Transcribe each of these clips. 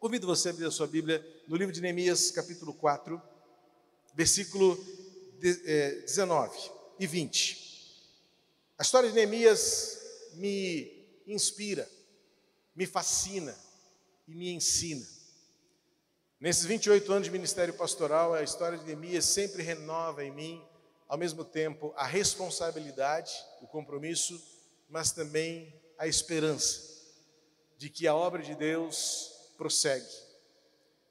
Convido você a abrir a sua Bíblia no livro de Neemias, capítulo 4, versículo 19 é, e 20. A história de Neemias me inspira, me fascina e me ensina. Nesses 28 anos de ministério pastoral, a história de Neemias sempre renova em mim, ao mesmo tempo, a responsabilidade, o compromisso, mas também a esperança de que a obra de Deus prossegue.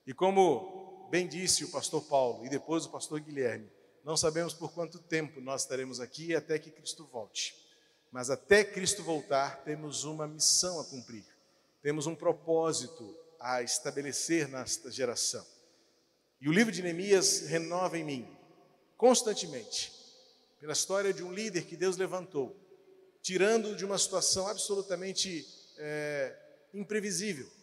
E como bem disse o pastor Paulo e depois o pastor Guilherme, não sabemos por quanto tempo nós estaremos aqui até que Cristo volte. Mas até Cristo voltar, temos uma missão a cumprir, temos um propósito a estabelecer nesta geração. E o livro de Neemias renova em mim, constantemente, pela história de um líder que Deus levantou, tirando de uma situação absolutamente é, imprevisível,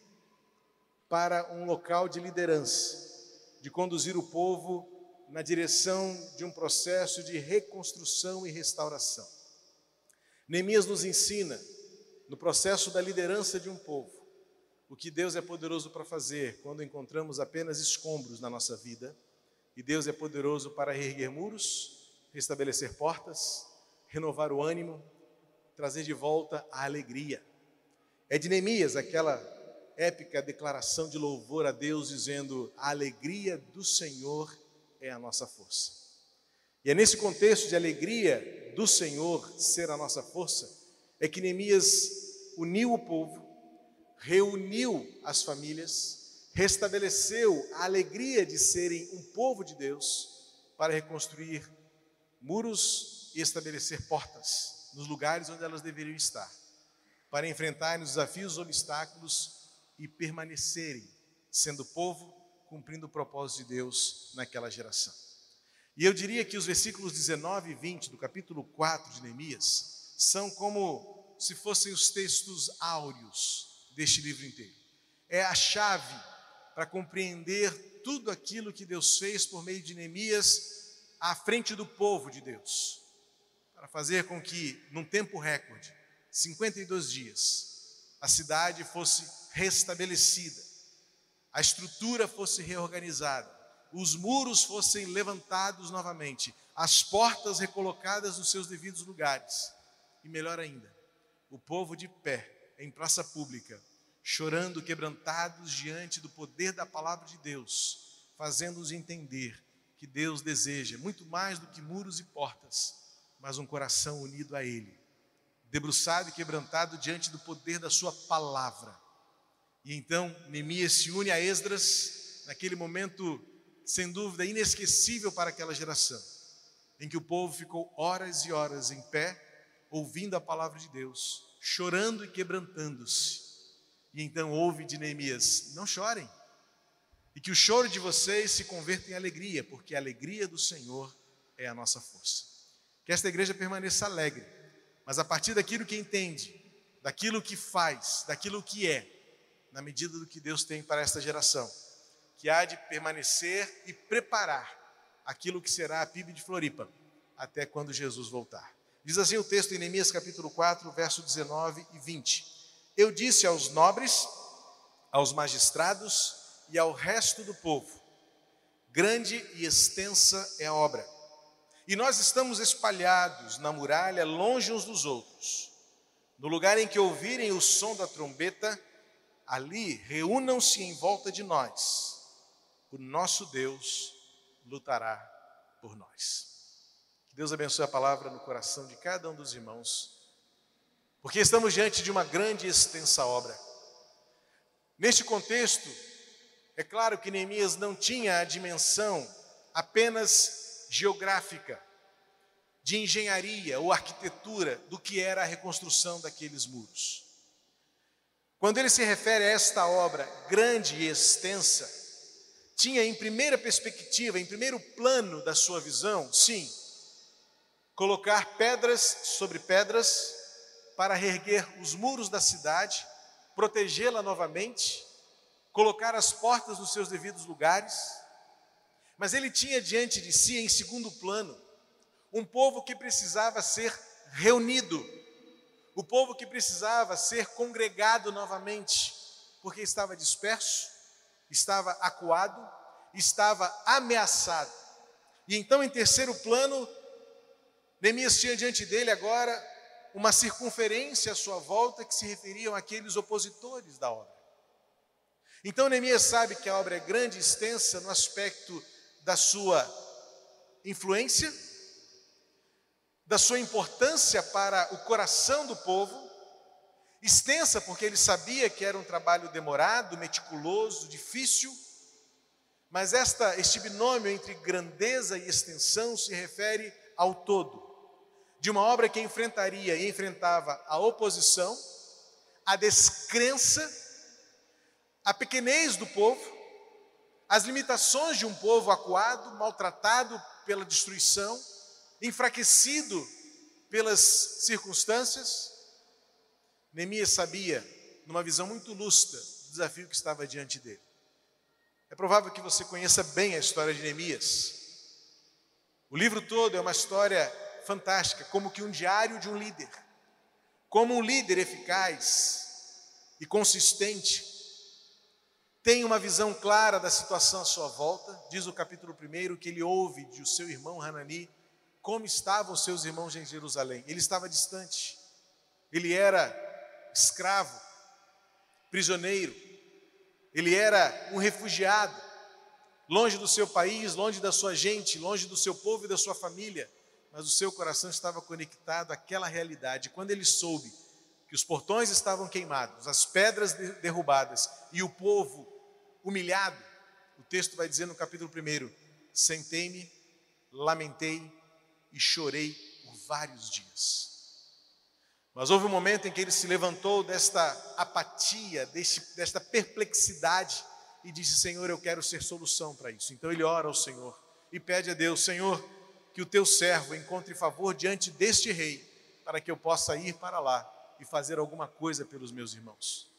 para um local de liderança, de conduzir o povo na direção de um processo de reconstrução e restauração. Neemias nos ensina, no processo da liderança de um povo, o que Deus é poderoso para fazer quando encontramos apenas escombros na nossa vida, e Deus é poderoso para reerguer muros, restabelecer portas, renovar o ânimo, trazer de volta a alegria. É de Neemias aquela épica declaração de louvor a Deus, dizendo: A alegria do Senhor é a nossa força. E é nesse contexto de alegria do Senhor ser a nossa força, é que Neemias uniu o povo, reuniu as famílias, restabeleceu a alegria de serem um povo de Deus para reconstruir muros e estabelecer portas nos lugares onde elas deveriam estar, para enfrentar os desafios e obstáculos e permanecerem sendo povo, cumprindo o propósito de Deus naquela geração. E eu diria que os versículos 19 e 20 do capítulo 4 de Neemias são como se fossem os textos áureos deste livro inteiro. É a chave para compreender tudo aquilo que Deus fez por meio de Neemias à frente do povo de Deus, para fazer com que, num tempo recorde, 52 dias, a cidade fosse restabelecida, a estrutura fosse reorganizada, os muros fossem levantados novamente, as portas recolocadas nos seus devidos lugares. E melhor ainda, o povo de pé em praça pública, chorando, quebrantados diante do poder da palavra de Deus, fazendo-os entender que Deus deseja muito mais do que muros e portas, mas um coração unido a Ele, debruçado e quebrantado diante do poder da Sua palavra e então Neemias se une a Esdras, naquele momento, sem dúvida, inesquecível para aquela geração, em que o povo ficou horas e horas em pé, ouvindo a palavra de Deus, chorando e quebrantando-se. E então ouve de Neemias: Não chorem, e que o choro de vocês se converta em alegria, porque a alegria do Senhor é a nossa força. Que esta igreja permaneça alegre, mas a partir daquilo que entende, daquilo que faz, daquilo que é, na medida do que Deus tem para esta geração, que há de permanecer e preparar aquilo que será a PIB de Floripa, até quando Jesus voltar. Diz assim o texto em Neemias capítulo 4, verso 19 e 20: Eu disse aos nobres, aos magistrados e ao resto do povo: Grande e extensa é a obra, e nós estamos espalhados na muralha, longe uns dos outros. No lugar em que ouvirem o som da trombeta, ali reúnam-se em volta de nós, o nosso Deus lutará por nós. Que Deus abençoe a palavra no coração de cada um dos irmãos, porque estamos diante de uma grande e extensa obra. Neste contexto, é claro que Neemias não tinha a dimensão apenas geográfica, de engenharia ou arquitetura do que era a reconstrução daqueles muros. Quando ele se refere a esta obra grande e extensa, tinha em primeira perspectiva, em primeiro plano da sua visão, sim, colocar pedras sobre pedras para reerguer os muros da cidade, protegê-la novamente, colocar as portas nos seus devidos lugares. Mas ele tinha diante de si, em segundo plano, um povo que precisava ser reunido o povo que precisava ser congregado novamente, porque estava disperso, estava acuado, estava ameaçado. E então, em terceiro plano, Neemias tinha diante dele agora uma circunferência à sua volta que se referiam àqueles opositores da obra. Então Neemias sabe que a obra é grande e extensa no aspecto da sua influência, da sua importância para o coração do povo, extensa porque ele sabia que era um trabalho demorado, meticuloso, difícil, mas esta, este binômio entre grandeza e extensão se refere ao todo, de uma obra que enfrentaria e enfrentava a oposição, a descrença, a pequenez do povo, as limitações de um povo acuado, maltratado pela destruição, enfraquecido pelas circunstâncias. Neemias sabia, numa visão muito lúcida, o desafio que estava diante dele. É provável que você conheça bem a história de Neemias. O livro todo é uma história fantástica, como que um diário de um líder. Como um líder eficaz e consistente tem uma visão clara da situação à sua volta. Diz o capítulo 1 que ele ouve de seu irmão Hanani como estavam os seus irmãos em Jerusalém. Ele estava distante, ele era escravo, prisioneiro, ele era um refugiado, longe do seu país, longe da sua gente, longe do seu povo e da sua família, mas o seu coração estava conectado àquela realidade. Quando ele soube que os portões estavam queimados, as pedras derrubadas e o povo humilhado, o texto vai dizer no capítulo 1: Sentei-me, lamentei e chorei por vários dias. Mas houve um momento em que ele se levantou desta apatia, deste, desta perplexidade e disse: Senhor, eu quero ser solução para isso. Então ele ora ao Senhor e pede a Deus: Senhor, que o teu servo encontre favor diante deste rei, para que eu possa ir para lá e fazer alguma coisa pelos meus irmãos.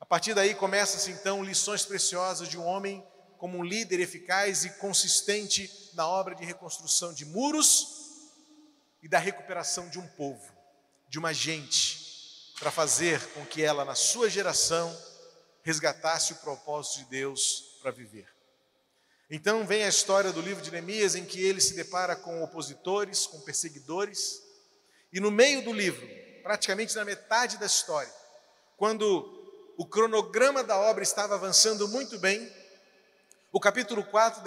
A partir daí começam-se então lições preciosas de um homem como um líder eficaz e consistente na obra de reconstrução de muros e da recuperação de um povo, de uma gente, para fazer com que ela, na sua geração, resgatasse o propósito de Deus para viver. Então vem a história do livro de Neemias em que ele se depara com opositores, com perseguidores, e no meio do livro, praticamente na metade da história, quando o cronograma da obra estava avançando muito bem. O capítulo 4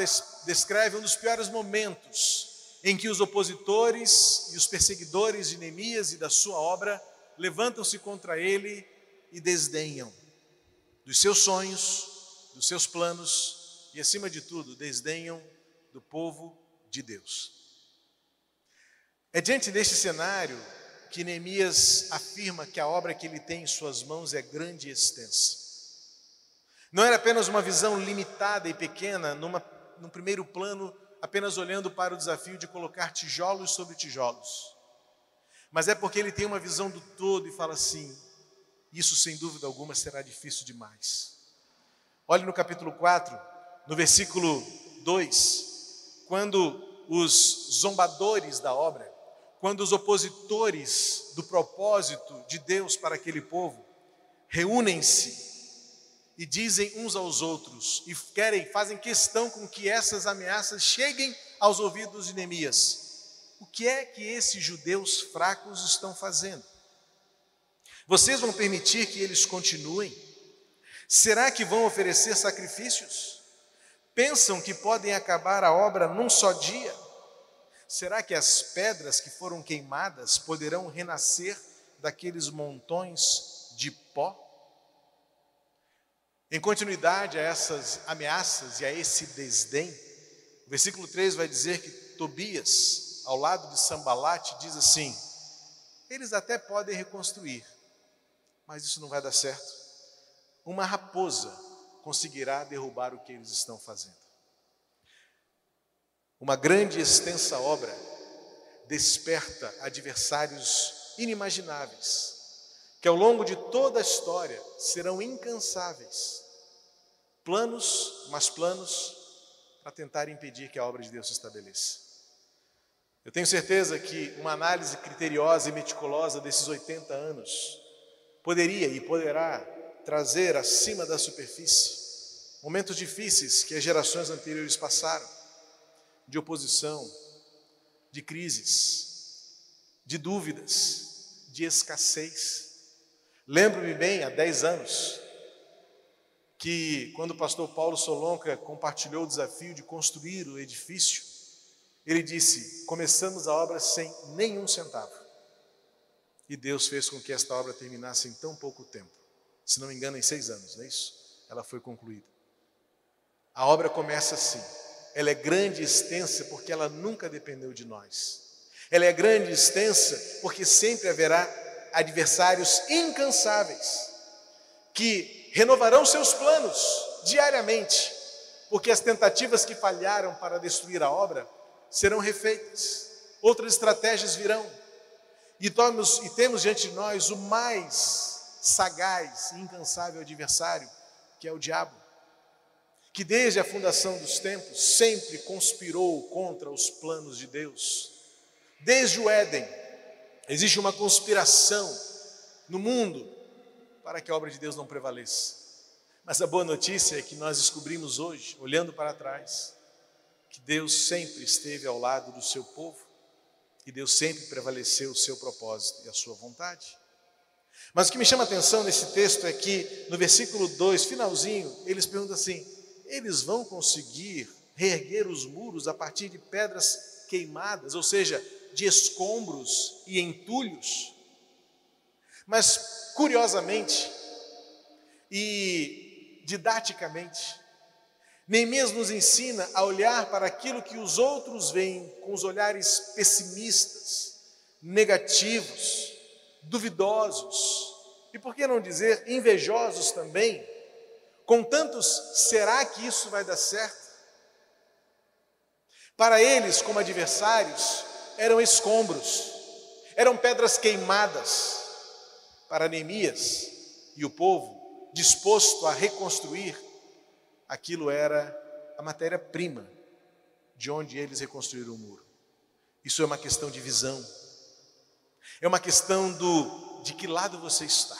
descreve um dos piores momentos em que os opositores e os perseguidores de Neemias e da sua obra levantam-se contra ele e desdenham dos seus sonhos, dos seus planos e, acima de tudo, desdenham do povo de Deus. É diante deste cenário que Neemias afirma que a obra que ele tem em suas mãos é grande e extensa. Não era apenas uma visão limitada e pequena, numa, num primeiro plano, apenas olhando para o desafio de colocar tijolos sobre tijolos. Mas é porque ele tem uma visão do todo e fala assim: isso sem dúvida alguma será difícil demais. Olhe no capítulo 4, no versículo 2, quando os zombadores da obra, quando os opositores do propósito de Deus para aquele povo reúnem-se e dizem uns aos outros e querem, fazem questão com que essas ameaças cheguem aos ouvidos de Neemias. O que é que esses judeus fracos estão fazendo? Vocês vão permitir que eles continuem? Será que vão oferecer sacrifícios? Pensam que podem acabar a obra num só dia? Será que as pedras que foram queimadas poderão renascer daqueles montões de pó? Em continuidade a essas ameaças e a esse desdém, o versículo 3 vai dizer que Tobias, ao lado de Sambalate, diz assim: Eles até podem reconstruir, mas isso não vai dar certo. Uma raposa conseguirá derrubar o que eles estão fazendo. Uma grande e extensa obra desperta adversários inimagináveis, que ao longo de toda a história serão incansáveis. Planos, mas planos para tentar impedir que a obra de Deus se estabeleça. Eu tenho certeza que uma análise criteriosa e meticulosa desses 80 anos poderia e poderá trazer acima da superfície momentos difíceis que as gerações anteriores passaram, de oposição, de crises, de dúvidas, de escassez. Lembro-me bem, há 10 anos, que quando o pastor Paulo Solonca compartilhou o desafio de construir o edifício, ele disse: começamos a obra sem nenhum centavo. E Deus fez com que esta obra terminasse em tão pouco tempo. Se não me engano, em seis anos, não é isso? Ela foi concluída. A obra começa assim. Ela é grande e extensa porque ela nunca dependeu de nós. Ela é grande e extensa porque sempre haverá adversários incansáveis que renovarão seus planos diariamente, porque as tentativas que falharam para destruir a obra serão refeitas, outras estratégias virão. E, temos, e temos diante de nós o mais sagaz e incansável adversário, que é o diabo, que desde a fundação dos tempos sempre conspirou contra os planos de Deus. Desde o Éden, existe uma conspiração no mundo para que a obra de Deus não prevaleça. Mas a boa notícia é que nós descobrimos hoje, olhando para trás, que Deus sempre esteve ao lado do seu povo e Deus sempre prevaleceu o seu propósito e a sua vontade. Mas o que me chama a atenção nesse texto é que no versículo 2, finalzinho, eles perguntam assim: eles vão conseguir reerguer os muros a partir de pedras queimadas, ou seja, de escombros e entulhos? Mas, curiosamente e didaticamente, Neemias nos ensina a olhar para aquilo que os outros veem com os olhares pessimistas, negativos, duvidosos e, por que não dizer, invejosos também. Com tantos, será que isso vai dar certo? Para eles, como adversários, eram escombros, eram pedras queimadas. Para Neemias e o povo, disposto a reconstruir, aquilo era a matéria-prima de onde eles reconstruíram o muro. Isso é uma questão de visão. É uma questão do de que lado você está.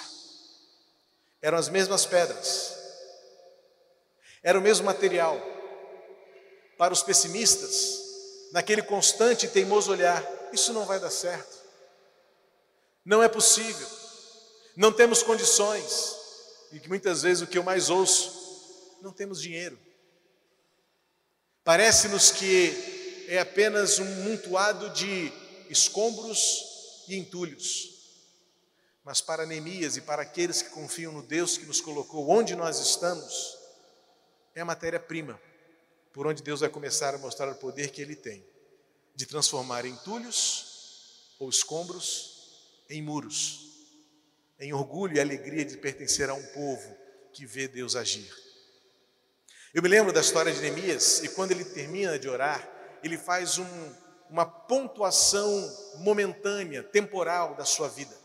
Eram as mesmas pedras. Era o mesmo material. Para os pessimistas, naquele constante e teimoso olhar, isso não vai dar certo. Não é possível. Não temos condições. E que muitas vezes o que eu mais ouço não temos dinheiro. Parece-nos que é apenas um montoado de escombros e entulhos. Mas para Neemias e para aqueles que confiam no Deus que nos colocou onde nós estamos, é a matéria-prima por onde Deus vai começar a mostrar o poder que Ele tem de transformar entulhos ou escombros em muros, em orgulho e alegria de pertencer a um povo que vê Deus agir. Eu me lembro da história de Neemias e quando ele termina de orar, ele faz um, uma pontuação momentânea, temporal da sua vida.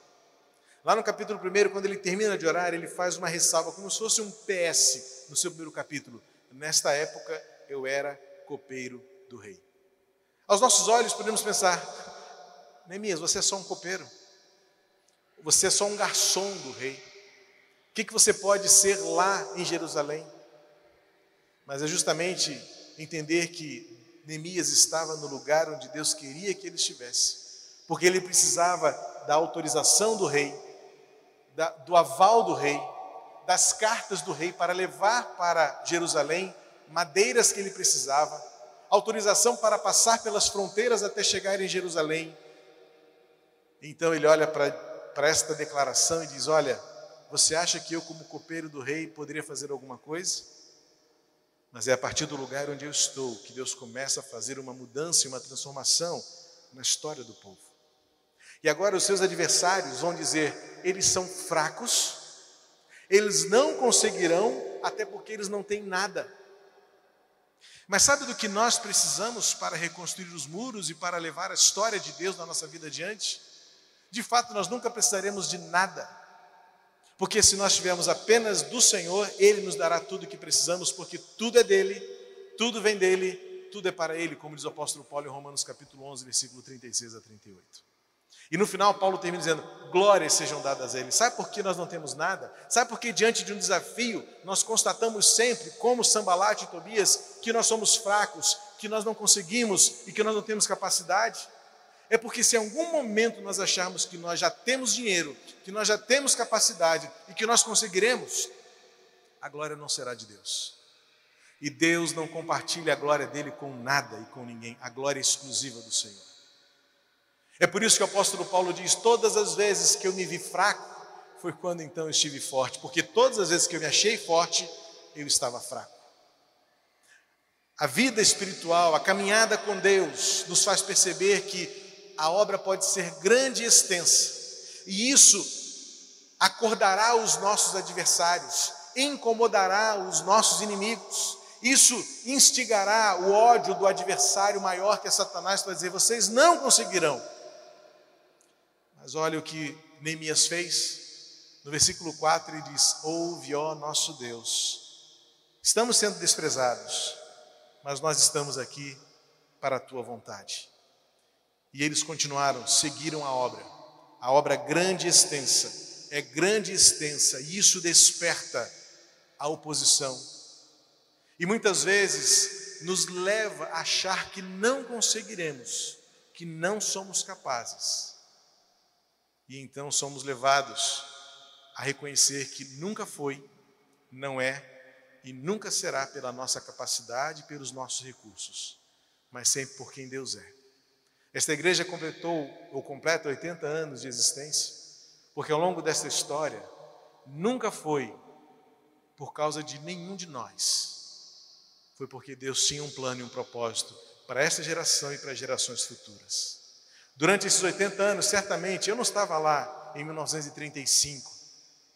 Lá no capítulo 1, quando ele termina de orar, ele faz uma ressalva, como se fosse um PS no seu primeiro capítulo. Nesta época eu era copeiro do rei. Aos nossos olhos podemos pensar, Neemias, você é só um copeiro. Você é só um garçom do rei. O que, que você pode ser lá em Jerusalém? mas é justamente entender que Neemias estava no lugar onde Deus queria que ele estivesse, porque ele precisava da autorização do rei, da, do aval do rei, das cartas do rei para levar para Jerusalém madeiras que ele precisava, autorização para passar pelas fronteiras até chegar em Jerusalém. Então ele olha para esta declaração e diz: Olha, você acha que eu, como copeiro do rei, poderia fazer alguma coisa? Mas é a partir do lugar onde eu estou que Deus começa a fazer uma mudança e uma transformação na história do povo. E agora os seus adversários vão dizer: eles são fracos, eles não conseguirão, até porque eles não têm nada. Mas sabe do que nós precisamos para reconstruir os muros e para levar a história de Deus na nossa vida adiante? De fato, nós nunca precisaremos de nada porque se nós tivermos apenas do Senhor, Ele nos dará tudo o que precisamos, porque tudo é dele, tudo vem dele, tudo é para Ele, como diz o apóstolo Paulo em Romanos capítulo 11, versículo 36 a 38. E no final, Paulo termina dizendo: glórias sejam dadas a Ele. Sabe por que nós não temos nada? Sabe por que, diante de um desafio, nós constatamos sempre, como Sambalate e Tobias, que nós somos fracos, que nós não conseguimos e que nós não temos capacidade? É porque, se em algum momento nós acharmos que nós já temos dinheiro, que nós já temos capacidade e que nós conseguiremos, a glória não será de Deus. E Deus não compartilha a glória dele com nada e com ninguém, a glória é exclusiva do Senhor. É por isso que o apóstolo Paulo diz: todas as vezes que eu me vi fraco, foi quando então estive forte, porque todas as vezes que eu me achei forte, eu estava fraco. A vida espiritual, a caminhada com Deus, nos faz perceber que a obra pode ser grande e extensa, e isso acordará os nossos adversários, incomodará os nossos inimigos, isso instigará o ódio do adversário maior que é Satanás para dizer: vocês não conseguirão. Mas olha o que Neemias fez. No versículo 4 ele diz: Ouve, ó nosso Deus, estamos sendo desprezados, mas nós estamos aqui para a tua vontade. E eles continuaram, seguiram a obra. A obra é grande e extensa, é grande e extensa, e isso desperta a oposição. E muitas vezes nos leva a achar que não conseguiremos, que não somos capazes. E então somos levados a reconhecer que nunca foi, não é e nunca será pela nossa capacidade e pelos nossos recursos, mas sempre por quem Deus é. Esta igreja completou ou completa 80 anos de existência, porque ao longo desta história nunca foi por causa de nenhum de nós. Foi porque Deus tinha um plano e um propósito para esta geração e para gerações futuras. Durante esses 80 anos, certamente, eu não estava lá em 1935,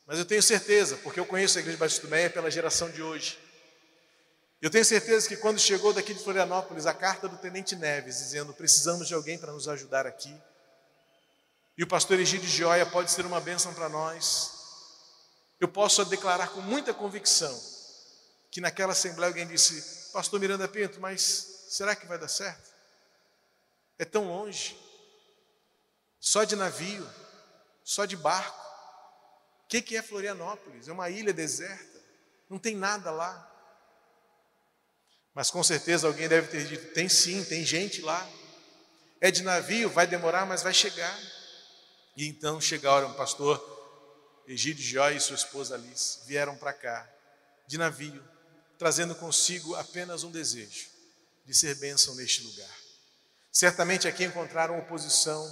mas eu tenho certeza, porque eu conheço a Igreja Batista do Meia pela geração de hoje. Eu tenho certeza que quando chegou daqui de Florianópolis a carta do Tenente Neves, dizendo precisamos de alguém para nos ajudar aqui, e o pastor Egídio Gioia pode ser uma bênção para nós, eu posso declarar com muita convicção que naquela assembleia alguém disse, pastor Miranda Pinto, mas será que vai dar certo? É tão longe só de navio, só de barco. O que, que é Florianópolis? É uma ilha deserta, não tem nada lá. Mas com certeza alguém deve ter dito: tem sim, tem gente lá. É de navio, vai demorar, mas vai chegar. E então chegaram o pastor Egídio Jó e sua esposa Alice, vieram para cá, de navio, trazendo consigo apenas um desejo de ser bênção neste lugar. Certamente aqui encontraram oposição,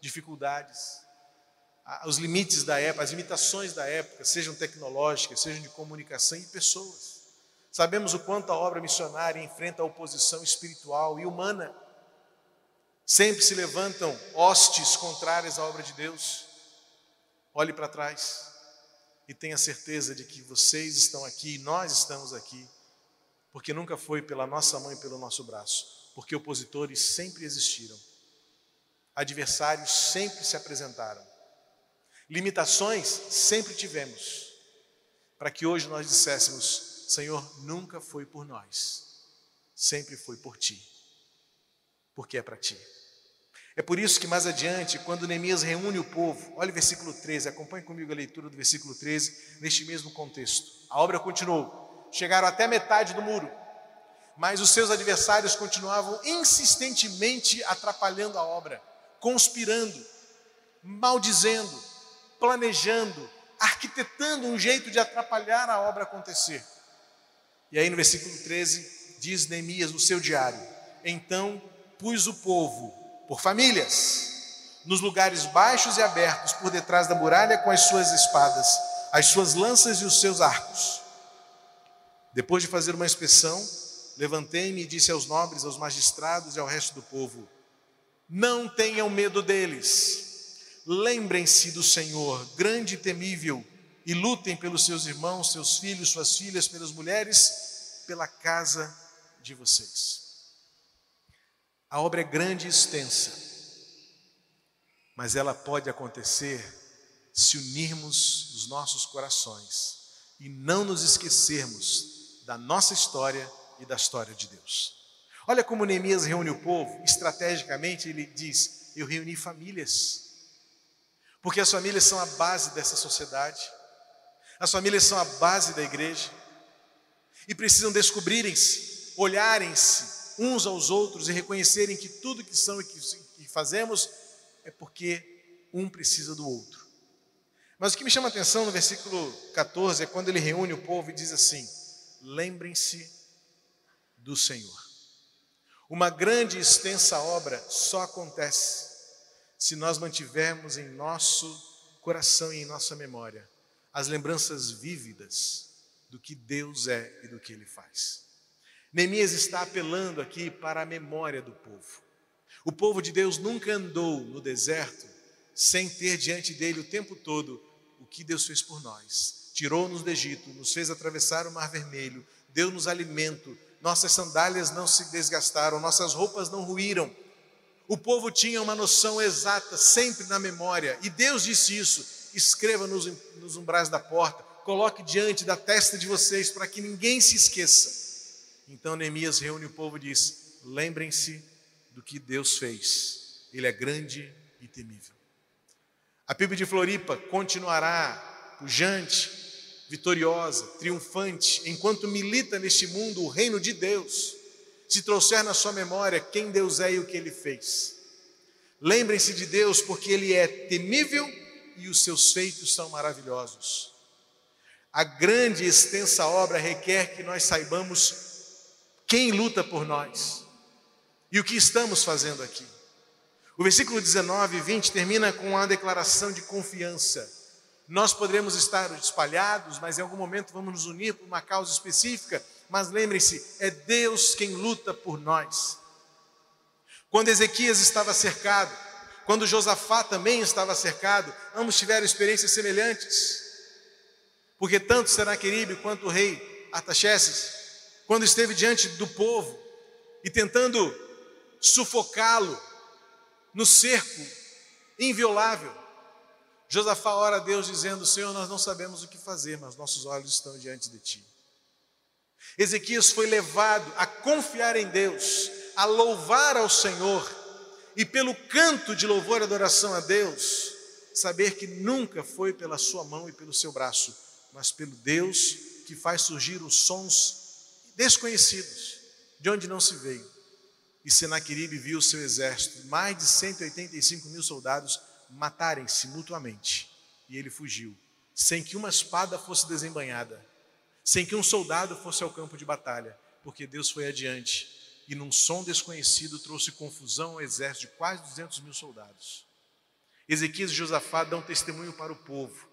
dificuldades, os limites da época, as limitações da época, sejam tecnológicas, sejam de comunicação e pessoas. Sabemos o quanto a obra missionária enfrenta a oposição espiritual e humana. Sempre se levantam hostes contrárias à obra de Deus. Olhe para trás e tenha certeza de que vocês estão aqui e nós estamos aqui, porque nunca foi pela nossa mão e pelo nosso braço, porque opositores sempre existiram Adversários sempre se apresentaram. Limitações sempre tivemos. Para que hoje nós disséssemos: Senhor, nunca foi por nós, sempre foi por ti. Porque é para ti. É por isso que mais adiante, quando Neemias reúne o povo, olha o versículo 13, acompanhe comigo a leitura do versículo 13, neste mesmo contexto. A obra continuou, chegaram até metade do muro, mas os seus adversários continuavam insistentemente atrapalhando a obra conspirando, maldizendo, planejando, arquitetando um jeito de atrapalhar a obra acontecer. E aí no versículo 13 diz Neemias no seu diário: Então pus o povo por famílias, nos lugares baixos e abertos, por detrás da muralha, com as suas espadas, as suas lanças e os seus arcos. Depois de fazer uma inspeção, levantei-me e disse aos nobres, aos magistrados e ao resto do povo: não tenham medo deles. Lembrem-se do Senhor, grande e temível, e lutem pelos seus irmãos, seus filhos, suas filhas, pelas mulheres, pela casa de vocês. A obra é grande e extensa, mas ela pode acontecer se unirmos os nossos corações e não nos esquecermos da nossa história e da história de Deus. Olha como Neemias reúne o povo, estrategicamente ele diz: eu reuni famílias. Porque as famílias são a base dessa sociedade, as famílias são a base da igreja, e precisam descobrirem-se, olharem-se uns aos outros e reconhecerem que tudo que são e que fazemos é porque um precisa do outro. Mas o que me chama a atenção no versículo 14 é quando ele reúne o povo e diz assim: lembrem-se do Senhor. Uma grande e extensa obra só acontece se nós mantivermos em nosso coração e em nossa memória as lembranças vívidas do que Deus é e do que Ele faz. Neemias está apelando aqui para a memória do povo. O povo de Deus nunca andou no deserto sem ter diante dele o tempo todo o que Deus fez por nós. Tirou-nos do Egito, nos fez atravessar o Mar Vermelho, deu-nos alimento, nossas sandálias não se desgastaram, nossas roupas não ruíram. O povo tinha uma noção exata, sempre na memória, e Deus disse isso: escreva nos, nos umbrais da porta, coloque diante da testa de vocês, para que ninguém se esqueça. Então Neemias reúne o povo e diz: lembrem-se do que Deus fez, Ele é grande e temível. A PIB de Floripa continuará pujante, vitoriosa, triunfante, enquanto milita neste mundo o reino de Deus, se trouxer na sua memória quem Deus é e o que ele fez. Lembrem-se de Deus porque ele é temível e os seus feitos são maravilhosos. A grande e extensa obra requer que nós saibamos quem luta por nós e o que estamos fazendo aqui. O versículo 19 e 20 termina com uma declaração de confiança. Nós poderemos estar espalhados, mas em algum momento vamos nos unir por uma causa específica. Mas lembre-se, é Deus quem luta por nós. Quando Ezequias estava cercado, quando Josafá também estava cercado, ambos tiveram experiências semelhantes. Porque tanto Senaqueribe quanto o rei Artaxerxes, quando esteve diante do povo e tentando sufocá-lo no cerco inviolável, Josafá ora a Deus dizendo: Senhor, nós não sabemos o que fazer, mas nossos olhos estão diante de ti. Ezequias foi levado a confiar em Deus, a louvar ao Senhor, e pelo canto de louvor e adoração a Deus, saber que nunca foi pela sua mão e pelo seu braço, mas pelo Deus que faz surgir os sons desconhecidos, de onde não se veio. E Senaqueribe viu o seu exército, mais de 185 mil soldados, matarem-se mutuamente. E ele fugiu, sem que uma espada fosse desembanhada, sem que um soldado fosse ao campo de batalha, porque Deus foi adiante e, num som desconhecido, trouxe confusão ao exército de quase 200 mil soldados. Ezequias e Josafá dão testemunho para o povo.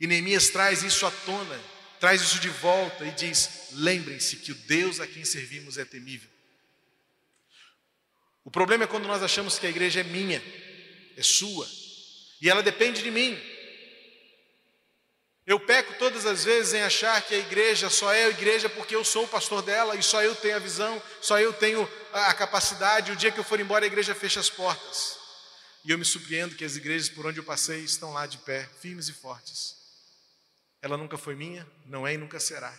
E Neemias traz isso à tona, traz isso de volta e diz: lembrem-se que o Deus a quem servimos é temível. O problema é quando nós achamos que a igreja é minha, é sua, e ela depende de mim. Eu peco todas as vezes em achar que a igreja só é a igreja porque eu sou o pastor dela e só eu tenho a visão, só eu tenho a capacidade. O dia que eu for embora, a igreja fecha as portas. E eu me surpreendo que as igrejas por onde eu passei estão lá de pé, firmes e fortes. Ela nunca foi minha, não é e nunca será.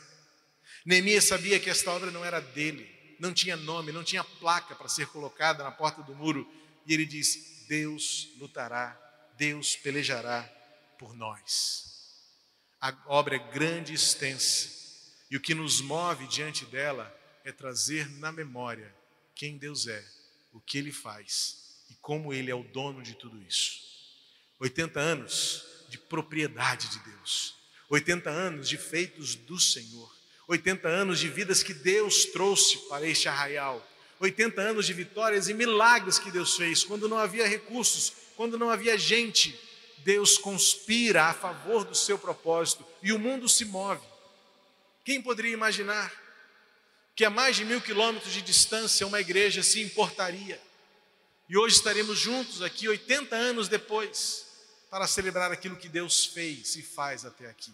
Neemias sabia que esta obra não era dele, não tinha nome, não tinha placa para ser colocada na porta do muro. E ele diz: Deus lutará, Deus pelejará por nós. A obra é grande e extensa, e o que nos move diante dela é trazer na memória quem Deus é, o que Ele faz e como Ele é o dono de tudo isso. 80 anos de propriedade de Deus, 80 anos de feitos do Senhor, 80 anos de vidas que Deus trouxe para este arraial, 80 anos de vitórias e milagres que Deus fez, quando não havia recursos, quando não havia gente, Deus conspira a favor do seu propósito e o mundo se move. Quem poderia imaginar que a mais de mil quilômetros de distância uma igreja se importaria? E hoje estaremos juntos aqui, 80 anos depois, para celebrar aquilo que Deus fez e faz até aqui.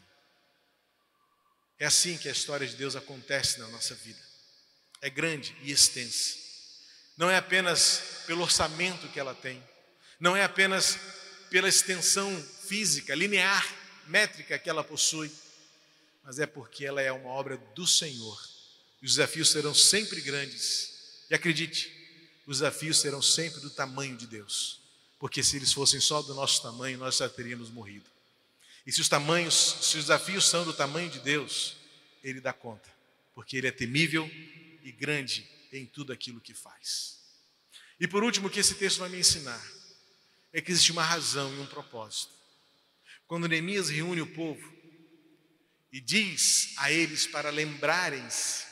É assim que a história de Deus acontece na nossa vida é grande e extensa. Não é apenas pelo orçamento que ela tem, não é apenas pela extensão física, linear, métrica que ela possui, mas é porque ela é uma obra do Senhor. E os desafios serão sempre grandes. E acredite, os desafios serão sempre do tamanho de Deus, porque se eles fossem só do nosso tamanho, nós já teríamos morrido. E se os tamanhos, se os desafios são do tamanho de Deus, Ele dá conta, porque Ele é temível e grande em tudo aquilo que faz. E por último, o que esse texto vai me ensinar é que existe uma razão e um propósito. Quando Neemias reúne o povo e diz a eles para lembrarem-se,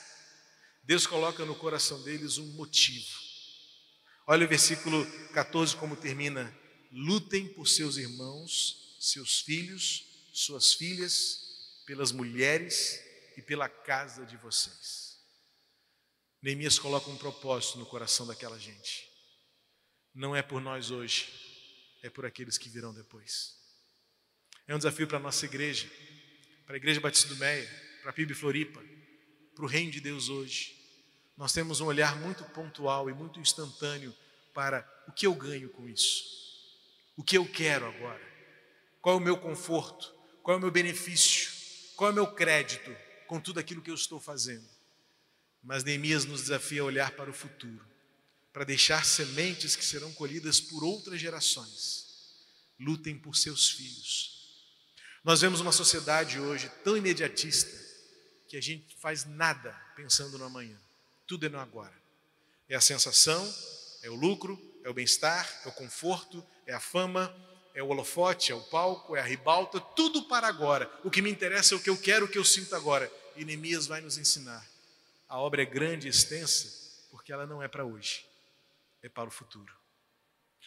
Deus coloca no coração deles um motivo. Olha o versículo 14 como termina: lutem por seus irmãos, seus filhos, suas filhas, pelas mulheres e pela casa de vocês. Neemias coloca um propósito no coração daquela gente. Não é por nós hoje, é por aqueles que virão depois. É um desafio para a nossa igreja, para a Igreja Batista do Meia, para a PIB Floripa, para o Reino de Deus hoje. Nós temos um olhar muito pontual e muito instantâneo para o que eu ganho com isso, o que eu quero agora, qual é o meu conforto, qual é o meu benefício, qual é o meu crédito com tudo aquilo que eu estou fazendo. Mas Neemias nos desafia a olhar para o futuro, para deixar sementes que serão colhidas por outras gerações. Lutem por seus filhos. Nós vemos uma sociedade hoje tão imediatista que a gente faz nada pensando no amanhã. Tudo é no agora. É a sensação, é o lucro, é o bem-estar, é o conforto, é a fama, é o holofote, é o palco, é a ribalta, tudo para agora. O que me interessa é o que eu quero, o que eu sinto agora. E Neemias vai nos ensinar. A obra é grande e extensa, porque ela não é para hoje, é para o futuro.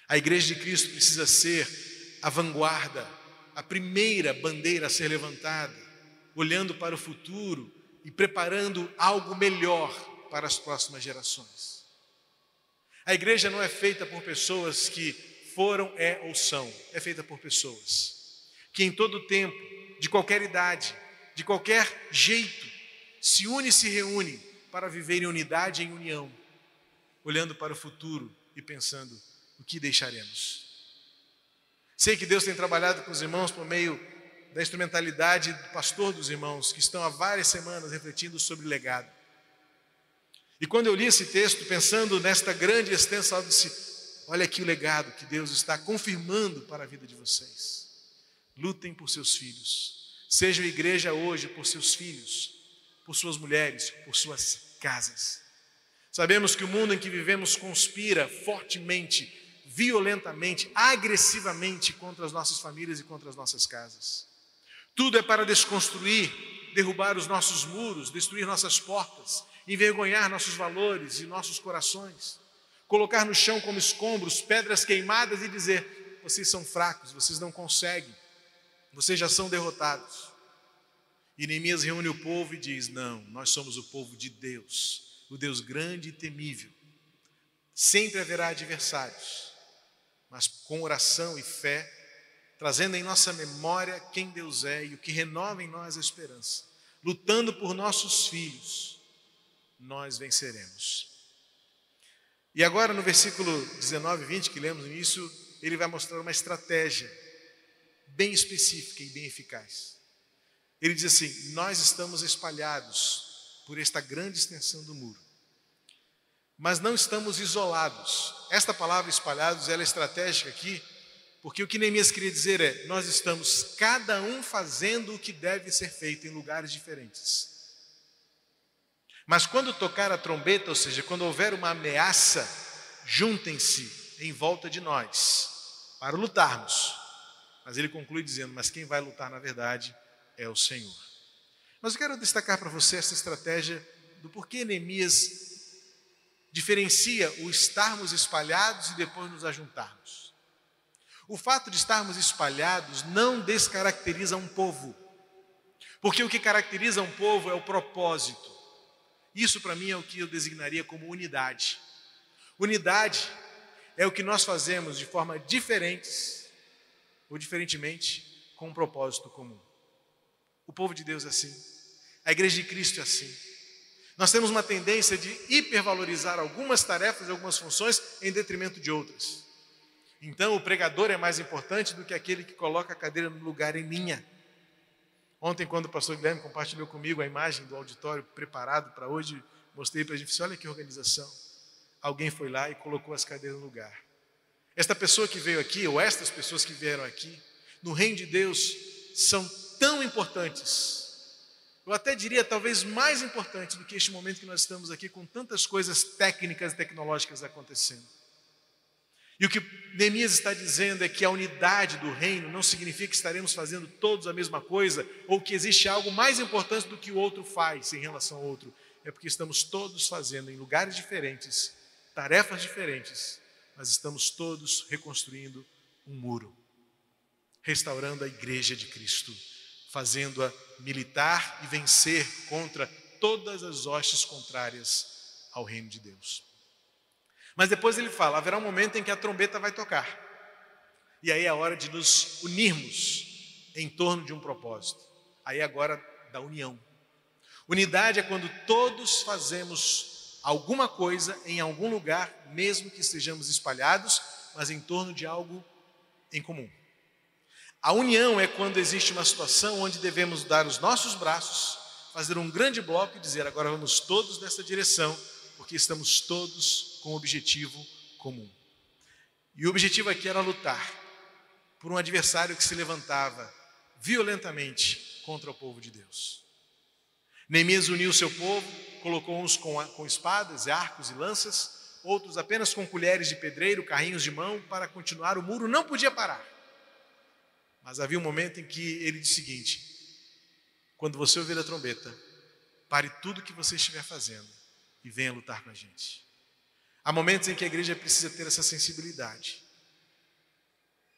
A igreja de Cristo precisa ser a vanguarda, a primeira bandeira a ser levantada, olhando para o futuro e preparando algo melhor para as próximas gerações. A igreja não é feita por pessoas que foram, é ou são, é feita por pessoas que em todo tempo, de qualquer idade, de qualquer jeito, se une e se reúne para viver em unidade e em união, olhando para o futuro e pensando o que deixaremos. Sei que Deus tem trabalhado com os irmãos por meio da instrumentalidade do pastor dos irmãos, que estão há várias semanas refletindo sobre legado. E quando eu li esse texto, pensando nesta grande extensão, eu disse: olha aqui o legado que Deus está confirmando para a vida de vocês. Lutem por seus filhos. Sejam igreja hoje por seus filhos, por suas mulheres, por suas casas. Sabemos que o mundo em que vivemos conspira fortemente, violentamente, agressivamente contra as nossas famílias e contra as nossas casas. Tudo é para desconstruir, derrubar os nossos muros, destruir nossas portas, envergonhar nossos valores e nossos corações, colocar no chão como escombros pedras queimadas e dizer: vocês são fracos, vocês não conseguem, vocês já são derrotados. E Neemias reúne o povo e diz: Não, nós somos o povo de Deus, o Deus grande e temível. Sempre haverá adversários, mas com oração e fé, trazendo em nossa memória quem Deus é e o que renova em nós a esperança, lutando por nossos filhos nós venceremos. E agora, no versículo 19 e 20, que lemos nisso, ele vai mostrar uma estratégia bem específica e bem eficaz. Ele diz assim: Nós estamos espalhados por esta grande extensão do muro, mas não estamos isolados. Esta palavra espalhados ela é estratégica aqui, porque o que Neemias queria dizer é: nós estamos cada um fazendo o que deve ser feito em lugares diferentes. Mas quando tocar a trombeta, ou seja, quando houver uma ameaça, juntem-se em volta de nós para lutarmos. Mas ele conclui dizendo: Mas quem vai lutar na verdade é o Senhor. Mas eu quero destacar para você essa estratégia do porquê Neemias diferencia o estarmos espalhados e depois nos ajuntarmos. O fato de estarmos espalhados não descaracteriza um povo, porque o que caracteriza um povo é o propósito. Isso para mim é o que eu designaria como unidade. Unidade é o que nós fazemos de forma diferentes ou diferentemente com um propósito comum. O povo de Deus é assim. A igreja de Cristo é assim. Nós temos uma tendência de hipervalorizar algumas tarefas e algumas funções em detrimento de outras. Então, o pregador é mais importante do que aquele que coloca a cadeira no lugar em linha. Ontem, quando o pastor Guilherme compartilhou comigo a imagem do auditório preparado para hoje, mostrei para a gente, olha que organização. alguém foi lá e colocou as cadeiras no lugar. Esta pessoa que veio aqui, ou estas pessoas que vieram aqui, no reino de Deus, são tão importantes. Eu até diria talvez mais importantes do que este momento que nós estamos aqui com tantas coisas técnicas e tecnológicas acontecendo. E o que Neemias está dizendo é que a unidade do reino não significa que estaremos fazendo todos a mesma coisa ou que existe algo mais importante do que o outro faz em relação ao outro. É porque estamos todos fazendo em lugares diferentes, tarefas diferentes, mas estamos todos reconstruindo um muro, restaurando a igreja de Cristo, fazendo-a militar e vencer contra todas as hostes contrárias ao reino de Deus. Mas depois ele fala: haverá um momento em que a trombeta vai tocar. E aí é a hora de nos unirmos em torno de um propósito. Aí agora da união. Unidade é quando todos fazemos alguma coisa em algum lugar, mesmo que estejamos espalhados, mas em torno de algo em comum. A união é quando existe uma situação onde devemos dar os nossos braços, fazer um grande bloco e dizer: agora vamos todos nessa direção, porque estamos todos com um objetivo comum. E o objetivo aqui era lutar por um adversário que se levantava violentamente contra o povo de Deus. Neemias uniu seu povo, colocou uns com, com espadas, arcos e lanças, outros apenas com colheres de pedreiro, carrinhos de mão, para continuar. O muro não podia parar. Mas havia um momento em que ele disse o seguinte: quando você ouvir a trombeta, pare tudo que você estiver fazendo e venha lutar com a gente. Há momentos em que a igreja precisa ter essa sensibilidade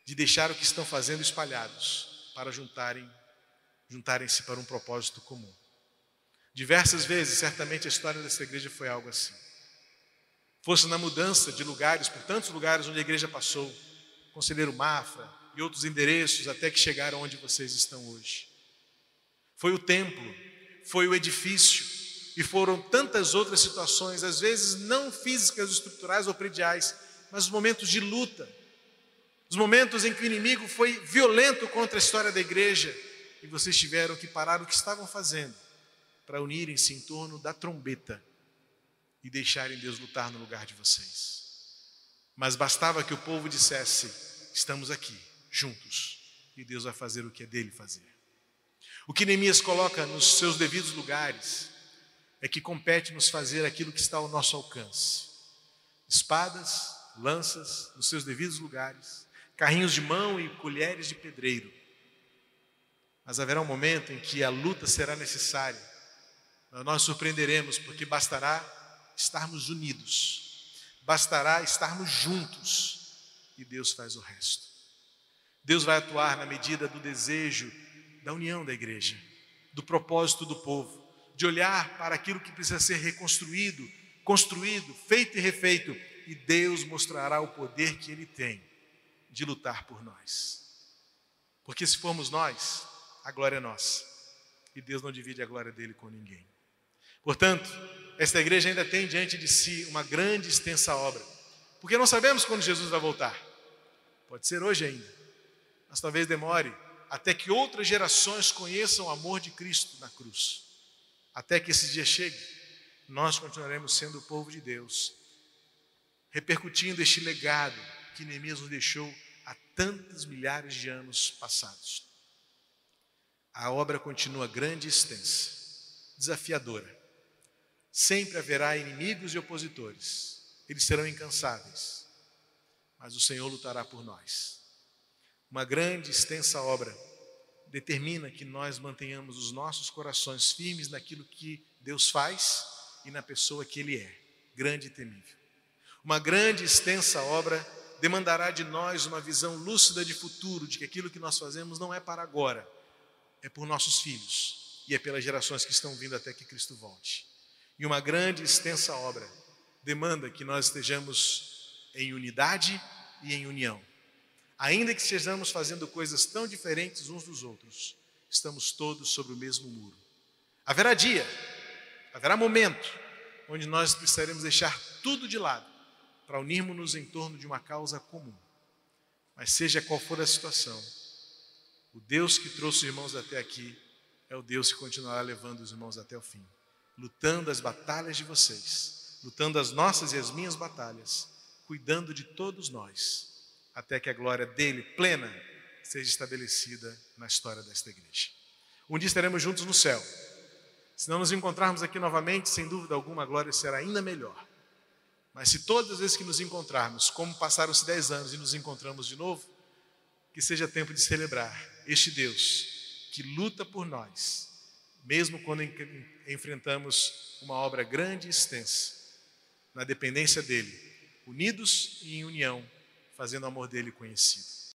de deixar o que estão fazendo espalhados para juntarem juntarem-se para um propósito comum. Diversas vezes, certamente a história dessa igreja foi algo assim. Fosse na mudança de lugares, por tantos lugares onde a igreja passou, Conselheiro Mafra outros endereços até que chegaram onde vocês estão hoje. Foi o templo, foi o edifício, e foram tantas outras situações, às vezes não físicas, estruturais ou prediais, mas os momentos de luta, os momentos em que o inimigo foi violento contra a história da igreja e vocês tiveram que parar o que estavam fazendo para unirem-se em torno da trombeta e deixarem Deus lutar no lugar de vocês. Mas bastava que o povo dissesse: estamos aqui, juntos, e Deus vai fazer o que é dele fazer. O que Neemias coloca nos seus devidos lugares é que compete-nos fazer aquilo que está ao nosso alcance: espadas, lanças nos seus devidos lugares, carrinhos de mão e colheres de pedreiro. Mas haverá um momento em que a luta será necessária. Nós surpreenderemos, porque bastará estarmos unidos, bastará estarmos juntos, e Deus faz o resto. Deus vai atuar na medida do desejo da união da igreja, do propósito do povo de olhar para aquilo que precisa ser reconstruído, construído, feito e refeito, e Deus mostrará o poder que Ele tem de lutar por nós. Porque se formos nós, a glória é nossa, e Deus não divide a glória dele com ninguém. Portanto, esta igreja ainda tem diante de si uma grande extensa obra, porque não sabemos quando Jesus vai voltar. Pode ser hoje ainda, mas talvez demore até que outras gerações conheçam o amor de Cristo na cruz. Até que esse dia chegue, nós continuaremos sendo o povo de Deus, repercutindo este legado que Neemias nos deixou há tantos milhares de anos passados. A obra continua grande e extensa, desafiadora. Sempre haverá inimigos e opositores, eles serão incansáveis, mas o Senhor lutará por nós. Uma grande, extensa obra determina que nós mantenhamos os nossos corações firmes naquilo que Deus faz e na pessoa que Ele é, grande e temível. Uma grande extensa obra demandará de nós uma visão lúcida de futuro, de que aquilo que nós fazemos não é para agora, é por nossos filhos e é pelas gerações que estão vindo até que Cristo volte. E uma grande extensa obra demanda que nós estejamos em unidade e em união Ainda que estejamos fazendo coisas tão diferentes uns dos outros, estamos todos sobre o mesmo muro. Haverá dia, haverá momento, onde nós precisaremos deixar tudo de lado para unirmos-nos em torno de uma causa comum. Mas seja qual for a situação, o Deus que trouxe os irmãos até aqui é o Deus que continuará levando os irmãos até o fim, lutando as batalhas de vocês, lutando as nossas e as minhas batalhas, cuidando de todos nós, até que a glória dele plena seja estabelecida na história desta igreja. Um dia estaremos juntos no céu. Se não nos encontrarmos aqui novamente, sem dúvida alguma, a glória será ainda melhor. Mas se todas as vezes que nos encontrarmos, como passaram-se dez anos e nos encontramos de novo, que seja tempo de celebrar este Deus que luta por nós, mesmo quando enfrentamos uma obra grande e extensa, na dependência dele, unidos e em união, fazendo o amor dele conhecido.